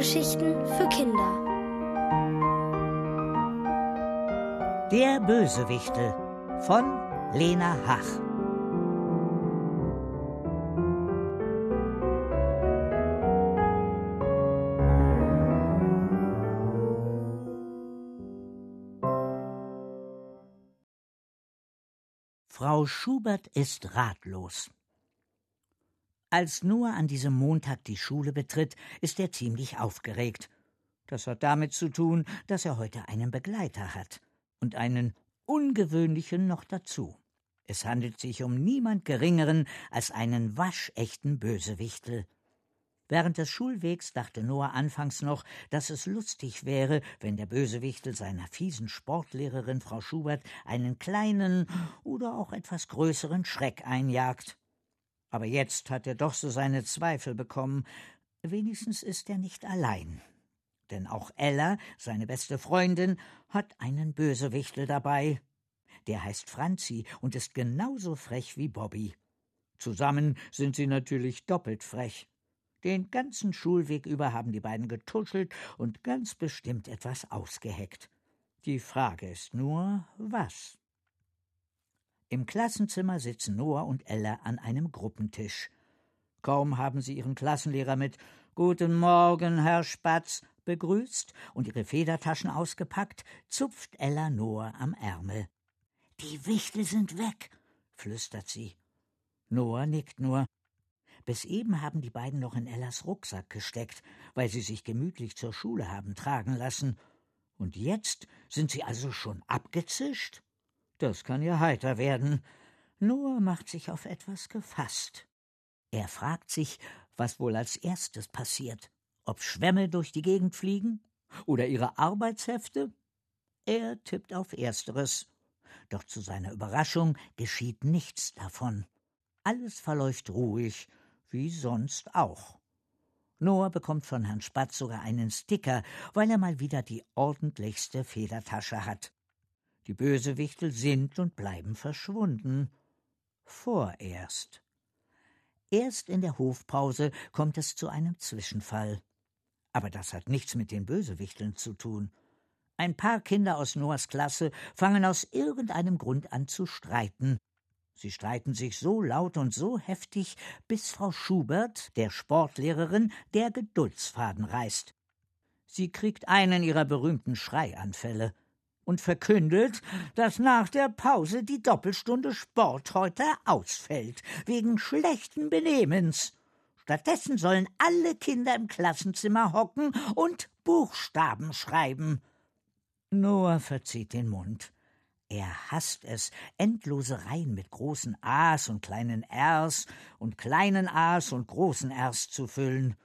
Hörgeschichten für Kinder. Der Bösewichte von Lena Hach. Frau Schubert ist ratlos. Als Noah an diesem Montag die Schule betritt, ist er ziemlich aufgeregt. Das hat damit zu tun, dass er heute einen Begleiter hat. Und einen ungewöhnlichen noch dazu. Es handelt sich um niemand Geringeren als einen waschechten Bösewichtel. Während des Schulwegs dachte Noah anfangs noch, dass es lustig wäre, wenn der Bösewichtel seiner fiesen Sportlehrerin Frau Schubert einen kleinen oder auch etwas größeren Schreck einjagt. Aber jetzt hat er doch so seine Zweifel bekommen. Wenigstens ist er nicht allein. Denn auch Ella, seine beste Freundin, hat einen Bösewichtel dabei. Der heißt Franzi und ist genauso frech wie Bobby. Zusammen sind sie natürlich doppelt frech. Den ganzen Schulweg über haben die beiden getuschelt und ganz bestimmt etwas ausgeheckt. Die Frage ist nur, was? Im Klassenzimmer sitzen Noah und Ella an einem Gruppentisch. Kaum haben sie ihren Klassenlehrer mit Guten Morgen, Herr Spatz, begrüßt und ihre Federtaschen ausgepackt, zupft Ella Noah am Ärmel. Die Wichtel sind weg, flüstert sie. Noah nickt nur. Bis eben haben die beiden noch in Ellas Rucksack gesteckt, weil sie sich gemütlich zur Schule haben tragen lassen. Und jetzt sind sie also schon abgezischt? Das kann ja heiter werden. Noah macht sich auf etwas gefasst. Er fragt sich, was wohl als erstes passiert. Ob Schwämme durch die Gegend fliegen? Oder ihre Arbeitshefte? Er tippt auf Ersteres. Doch zu seiner Überraschung geschieht nichts davon. Alles verläuft ruhig, wie sonst auch. Noah bekommt von Herrn Spatz sogar einen Sticker, weil er mal wieder die ordentlichste Federtasche hat. Die Bösewichtel sind und bleiben verschwunden. Vorerst. Erst in der Hofpause kommt es zu einem Zwischenfall. Aber das hat nichts mit den Bösewichteln zu tun. Ein paar Kinder aus Noahs Klasse fangen aus irgendeinem Grund an zu streiten. Sie streiten sich so laut und so heftig, bis Frau Schubert, der Sportlehrerin, der Geduldsfaden reißt. Sie kriegt einen ihrer berühmten Schreianfälle und verkündet, dass nach der Pause die Doppelstunde Sport heute ausfällt, wegen schlechten Benehmens. Stattdessen sollen alle Kinder im Klassenzimmer hocken und Buchstaben schreiben. Noah verzieht den Mund. Er hasst es, endlose Reihen mit großen A's und kleinen R's und kleinen A's und großen R's zu füllen.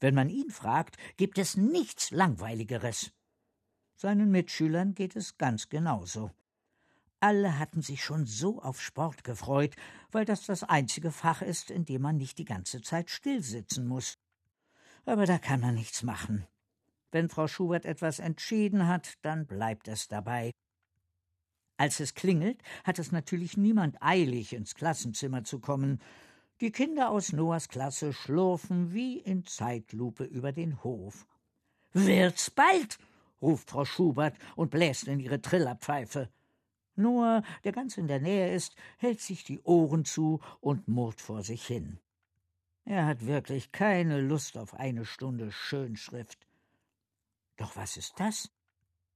Wenn man ihn fragt, gibt es nichts Langweiligeres. Seinen Mitschülern geht es ganz genauso. Alle hatten sich schon so auf Sport gefreut, weil das das einzige Fach ist, in dem man nicht die ganze Zeit stillsitzen muss. Aber da kann man nichts machen. Wenn Frau Schubert etwas entschieden hat, dann bleibt es dabei. Als es klingelt, hat es natürlich niemand eilig, ins Klassenzimmer zu kommen. Die Kinder aus Noahs Klasse schlurfen wie in Zeitlupe über den Hof. Wird's bald? Ruft Frau Schubert und bläst in ihre Trillerpfeife. Noah, der ganz in der Nähe ist, hält sich die Ohren zu und murrt vor sich hin. Er hat wirklich keine Lust auf eine Stunde Schönschrift. Doch was ist das?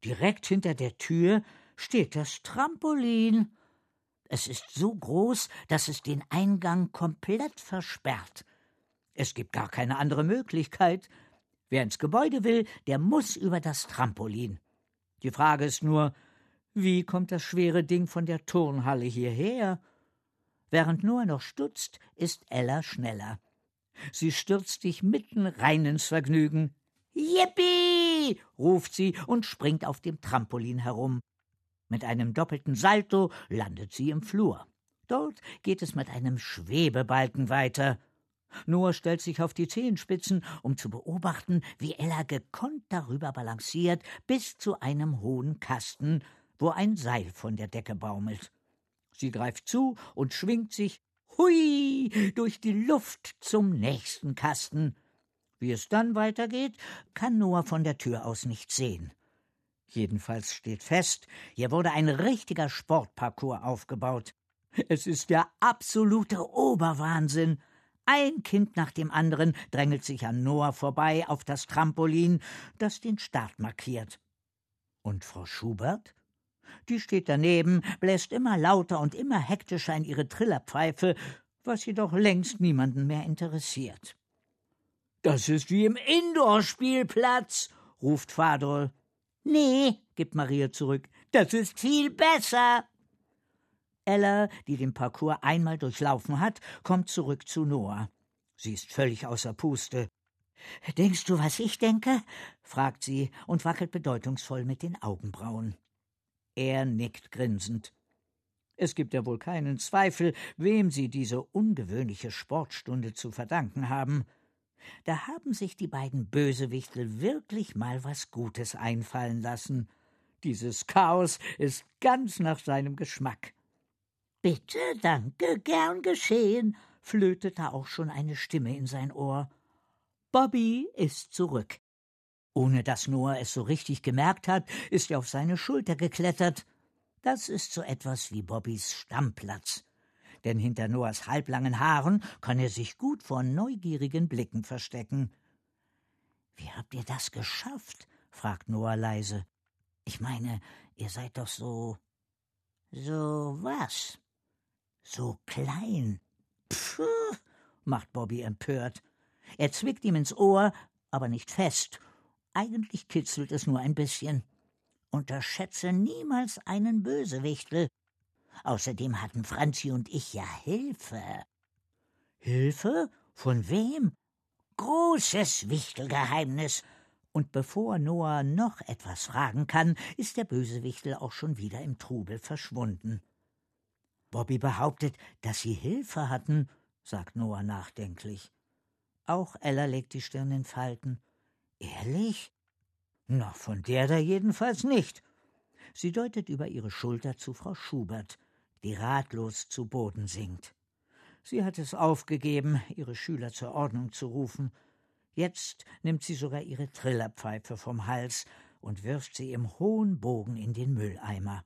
Direkt hinter der Tür steht das Trampolin. Es ist so groß, dass es den Eingang komplett versperrt. Es gibt gar keine andere Möglichkeit. Wer ins Gebäude will, der muss über das Trampolin. Die Frage ist nur, wie kommt das schwere Ding von der Turnhalle hierher? Während Noah noch stutzt, ist Ella schneller. Sie stürzt dich mitten rein ins Vergnügen. Yippie! ruft sie und springt auf dem Trampolin herum. Mit einem doppelten Salto landet sie im Flur. Dort geht es mit einem Schwebebalken weiter. Noah stellt sich auf die Zehenspitzen, um zu beobachten, wie Ella gekonnt darüber balanciert bis zu einem hohen Kasten, wo ein Seil von der Decke baumelt. Sie greift zu und schwingt sich hui durch die Luft zum nächsten Kasten. Wie es dann weitergeht, kann Noah von der Tür aus nicht sehen. Jedenfalls steht fest, hier wurde ein richtiger Sportparcours aufgebaut. Es ist der absolute Oberwahnsinn. Ein Kind nach dem anderen drängelt sich an Noah vorbei auf das Trampolin, das den Start markiert. Und Frau Schubert? Die steht daneben, bläst immer lauter und immer hektischer in ihre Trillerpfeife, was jedoch längst niemanden mehr interessiert. Das ist wie im Indoor-Spielplatz, ruft Fadol. Nee, gibt Maria zurück, das ist viel besser. Ella, die den Parcours einmal durchlaufen hat, kommt zurück zu Noah. Sie ist völlig außer Puste. Denkst du, was ich denke? fragt sie und wackelt bedeutungsvoll mit den Augenbrauen. Er nickt grinsend. Es gibt ja wohl keinen Zweifel, wem sie diese ungewöhnliche Sportstunde zu verdanken haben. Da haben sich die beiden Bösewichtel wirklich mal was Gutes einfallen lassen. Dieses Chaos ist ganz nach seinem Geschmack. Bitte, danke, gern geschehen, flötete auch schon eine Stimme in sein Ohr. Bobby ist zurück. Ohne dass Noah es so richtig gemerkt hat, ist er auf seine Schulter geklettert. Das ist so etwas wie Bobbys Stammplatz denn hinter Noahs halblangen Haaren kann er sich gut vor neugierigen Blicken verstecken. Wie habt ihr das geschafft? fragt Noah leise. Ich meine, ihr seid doch so. so was? So klein. Pfuh, macht Bobby empört. Er zwickt ihm ins Ohr, aber nicht fest. Eigentlich kitzelt es nur ein bisschen. Unterschätze niemals einen Bösewichtel. Außerdem hatten Franzi und ich ja Hilfe. Hilfe? Von wem? Großes Wichtelgeheimnis. Und bevor Noah noch etwas fragen kann, ist der Bösewichtel auch schon wieder im Trubel verschwunden. Bobby behauptet, dass sie Hilfe hatten, sagt Noah nachdenklich. Auch Ella legt die Stirn in Falten. Ehrlich? Na, von der da jedenfalls nicht. Sie deutet über ihre Schulter zu Frau Schubert die ratlos zu Boden sinkt. Sie hat es aufgegeben, ihre Schüler zur Ordnung zu rufen. Jetzt nimmt sie sogar ihre Trillerpfeife vom Hals und wirft sie im hohen Bogen in den Mülleimer.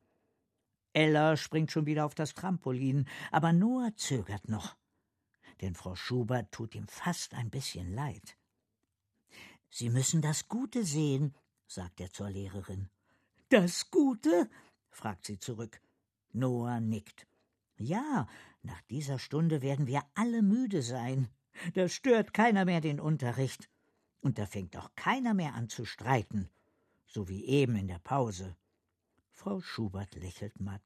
Ella springt schon wieder auf das Trampolin, aber Noah zögert noch. Denn Frau Schubert tut ihm fast ein bisschen leid. Sie müssen das Gute sehen, sagt er zur Lehrerin. Das Gute? fragt sie zurück. Noah nickt. Ja, nach dieser Stunde werden wir alle müde sein. Da stört keiner mehr den Unterricht. Und da fängt auch keiner mehr an zu streiten, so wie eben in der Pause. Frau Schubert lächelt matt.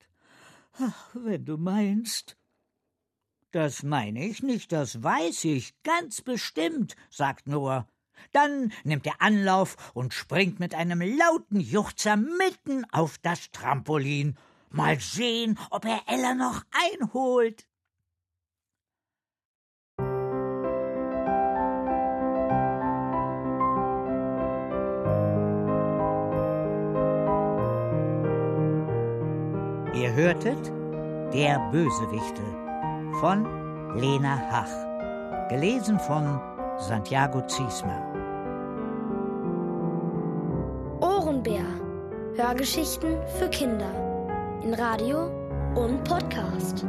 Ach, wenn du meinst. Das meine ich nicht, das weiß ich, ganz bestimmt, sagt Noah. Dann nimmt er Anlauf und springt mit einem lauten Juchzer mitten auf das Trampolin Mal sehen, ob er Ella noch einholt. Hörtet Der Bösewichte von Lena Hach. Gelesen von Santiago Ziesmer. Ohrenbär. Hörgeschichten für Kinder in Radio und Podcast.